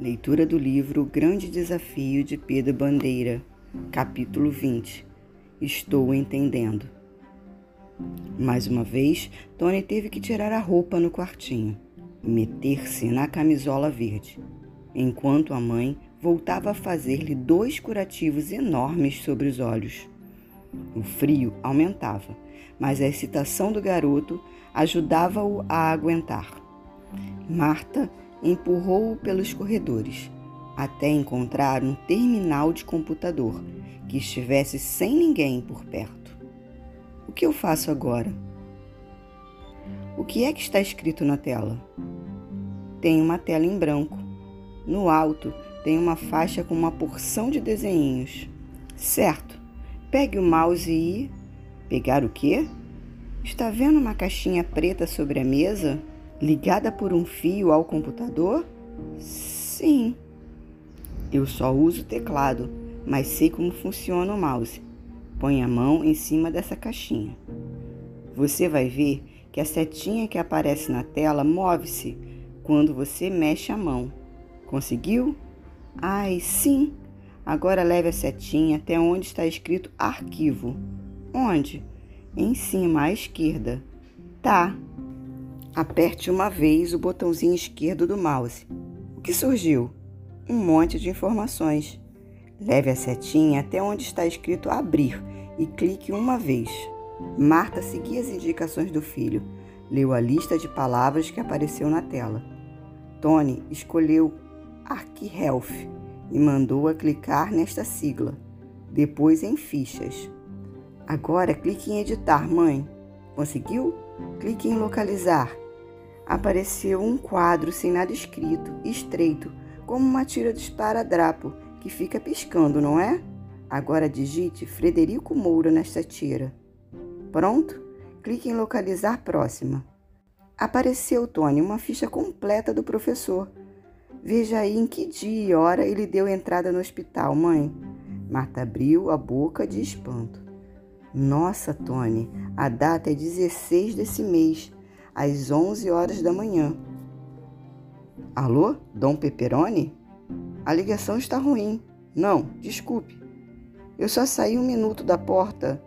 Leitura do livro O Grande Desafio de Pedro Bandeira, capítulo 20. Estou entendendo. Mais uma vez, Tony teve que tirar a roupa no quartinho e meter-se na camisola verde, enquanto a mãe voltava a fazer-lhe dois curativos enormes sobre os olhos. O frio aumentava, mas a excitação do garoto ajudava-o a aguentar. Marta empurrou-o pelos corredores, até encontrar um terminal de computador que estivesse sem ninguém por perto. O que eu faço agora? O que é que está escrito na tela? Tem uma tela em branco. No alto tem uma faixa com uma porção de desenhinhos. Certo. Pegue o mouse e. Pegar o quê? Está vendo uma caixinha preta sobre a mesa? Ligada por um fio ao computador? Sim. Eu só uso o teclado, mas sei como funciona o mouse. Põe a mão em cima dessa caixinha. Você vai ver que a setinha que aparece na tela move-se quando você mexe a mão. Conseguiu? Ai, sim. Agora leve a setinha até onde está escrito arquivo. Onde? Em cima à esquerda. Tá. Aperte uma vez o botãozinho esquerdo do mouse. O que surgiu? Um monte de informações. Leve a setinha até onde está escrito abrir e clique uma vez. Marta seguia as indicações do filho. Leu a lista de palavras que apareceu na tela. Tony escolheu ArchiHealth e mandou-a clicar nesta sigla. Depois em fichas. Agora clique em editar, mãe. Conseguiu? Clique em localizar apareceu um quadro sem nada escrito, estreito, como uma tira de esparadrapo que fica piscando, não é? Agora digite Frederico Moura nesta tira. Pronto? Clique em localizar próxima. Apareceu, Tony, uma ficha completa do professor. Veja aí em que dia e hora ele deu entrada no hospital, mãe. Marta abriu a boca de espanto. Nossa, Tony, a data é 16 desse mês às 11 horas da manhã. Alô, Dom Peperoni? A ligação está ruim. Não, desculpe. Eu só saí um minuto da porta,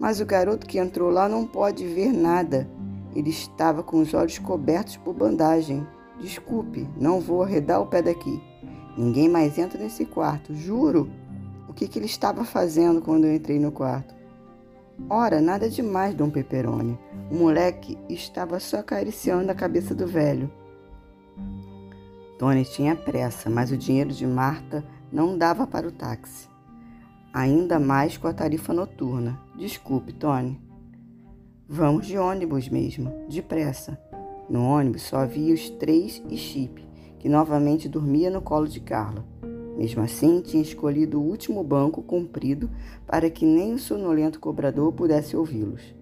mas o garoto que entrou lá não pode ver nada. Ele estava com os olhos cobertos por bandagem. Desculpe, não vou arredar o pé daqui. Ninguém mais entra nesse quarto, juro. O que, que ele estava fazendo quando eu entrei no quarto? Ora, nada demais, Dom Peperoni. O moleque estava só acariciando a cabeça do velho. Tony tinha pressa, mas o dinheiro de Marta não dava para o táxi. Ainda mais com a tarifa noturna. Desculpe, Tony. Vamos de ônibus mesmo, depressa. No ônibus só havia os três e Chip, que novamente dormia no colo de Carla. Mesmo assim, tinha escolhido o último banco comprido para que nem o sonolento cobrador pudesse ouvi-los.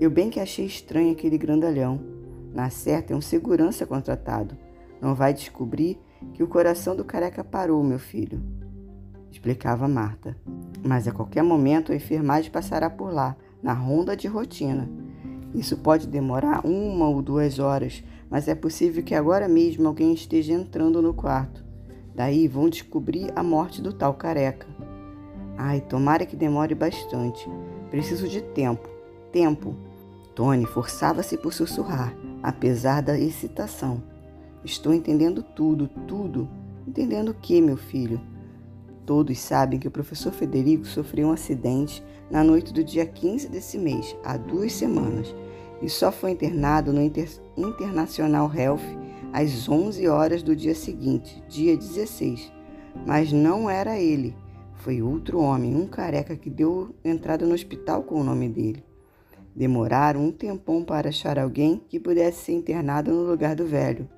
Eu bem que achei estranho aquele grandalhão. Na certa é um segurança contratado. Não vai descobrir que o coração do careca parou, meu filho. Explicava Marta. Mas a qualquer momento a enfermagem passará por lá, na ronda de rotina. Isso pode demorar uma ou duas horas, mas é possível que agora mesmo alguém esteja entrando no quarto. Daí vão descobrir a morte do tal careca. Ai, tomara que demore bastante. Preciso de tempo. Tempo. Tony forçava-se por sussurrar, apesar da excitação. Estou entendendo tudo, tudo. Entendendo o que, meu filho? Todos sabem que o professor Federico sofreu um acidente na noite do dia 15 desse mês, há duas semanas, e só foi internado no Inter International Health às 11 horas do dia seguinte, dia 16. Mas não era ele. Foi outro homem, um careca que deu entrada no hospital com o nome dele. Demoraram um tempão para achar alguém que pudesse ser internado no lugar do velho.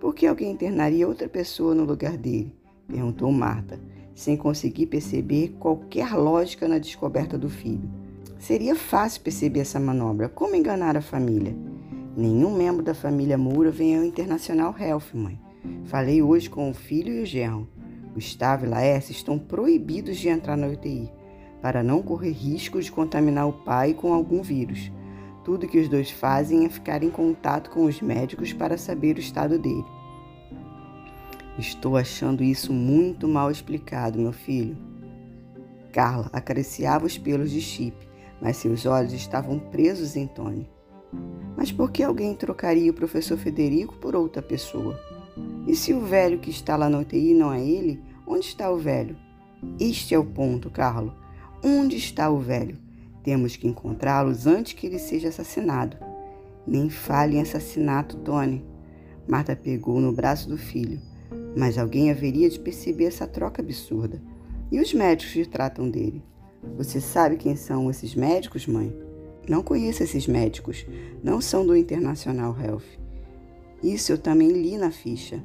Por que alguém internaria outra pessoa no lugar dele? perguntou Marta, sem conseguir perceber qualquer lógica na descoberta do filho. Seria fácil perceber essa manobra. Como enganar a família? Nenhum membro da família Moura vem ao Internacional Health, mãe. Falei hoje com o filho e o genro. Gustavo e Laércio estão proibidos de entrar na UTI, para não correr risco de contaminar o pai com algum vírus. Tudo que os dois fazem é ficar em contato com os médicos para saber o estado dele. Estou achando isso muito mal explicado, meu filho. Carla acariciava os pelos de Chip, mas seus olhos estavam presos em Tony. Mas por que alguém trocaria o professor Federico por outra pessoa? E se o velho que está lá no UTI não é ele, onde está o velho? Este é o ponto, Carlo. Onde está o velho? Temos que encontrá-los antes que ele seja assassinado. Nem fale em assassinato, Tony. Marta pegou no braço do filho. Mas alguém haveria de perceber essa troca absurda. E os médicos que tratam dele? Você sabe quem são esses médicos, mãe? Não conheço esses médicos. Não são do International Health. Isso eu também li na ficha.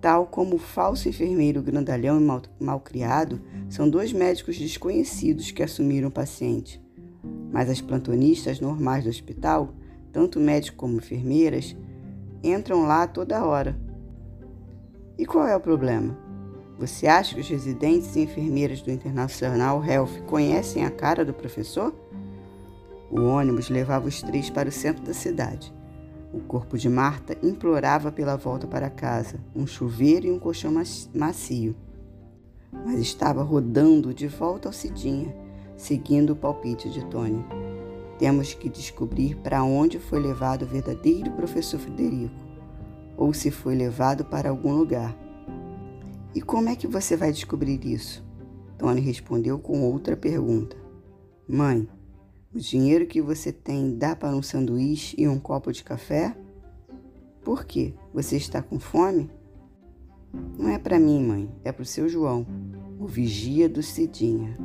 Tal como o falso enfermeiro grandalhão e malcriado, são dois médicos desconhecidos que assumiram o paciente. Mas as plantonistas normais do hospital, tanto médicos como enfermeiras, entram lá toda hora. E qual é o problema? Você acha que os residentes e enfermeiras do International Health conhecem a cara do professor? O ônibus levava os três para o centro da cidade. O corpo de Marta implorava pela volta para casa, um chuveiro e um colchão macio. Mas estava rodando de volta ao Cidinha, seguindo o palpite de Tony. Temos que descobrir para onde foi levado o verdadeiro professor Federico, ou se foi levado para algum lugar. E como é que você vai descobrir isso? Tony respondeu com outra pergunta. Mãe, o dinheiro que você tem dá para um sanduíche e um copo de café? Por quê? Você está com fome? Não é para mim, mãe, é para o seu João, o vigia do Cidinha.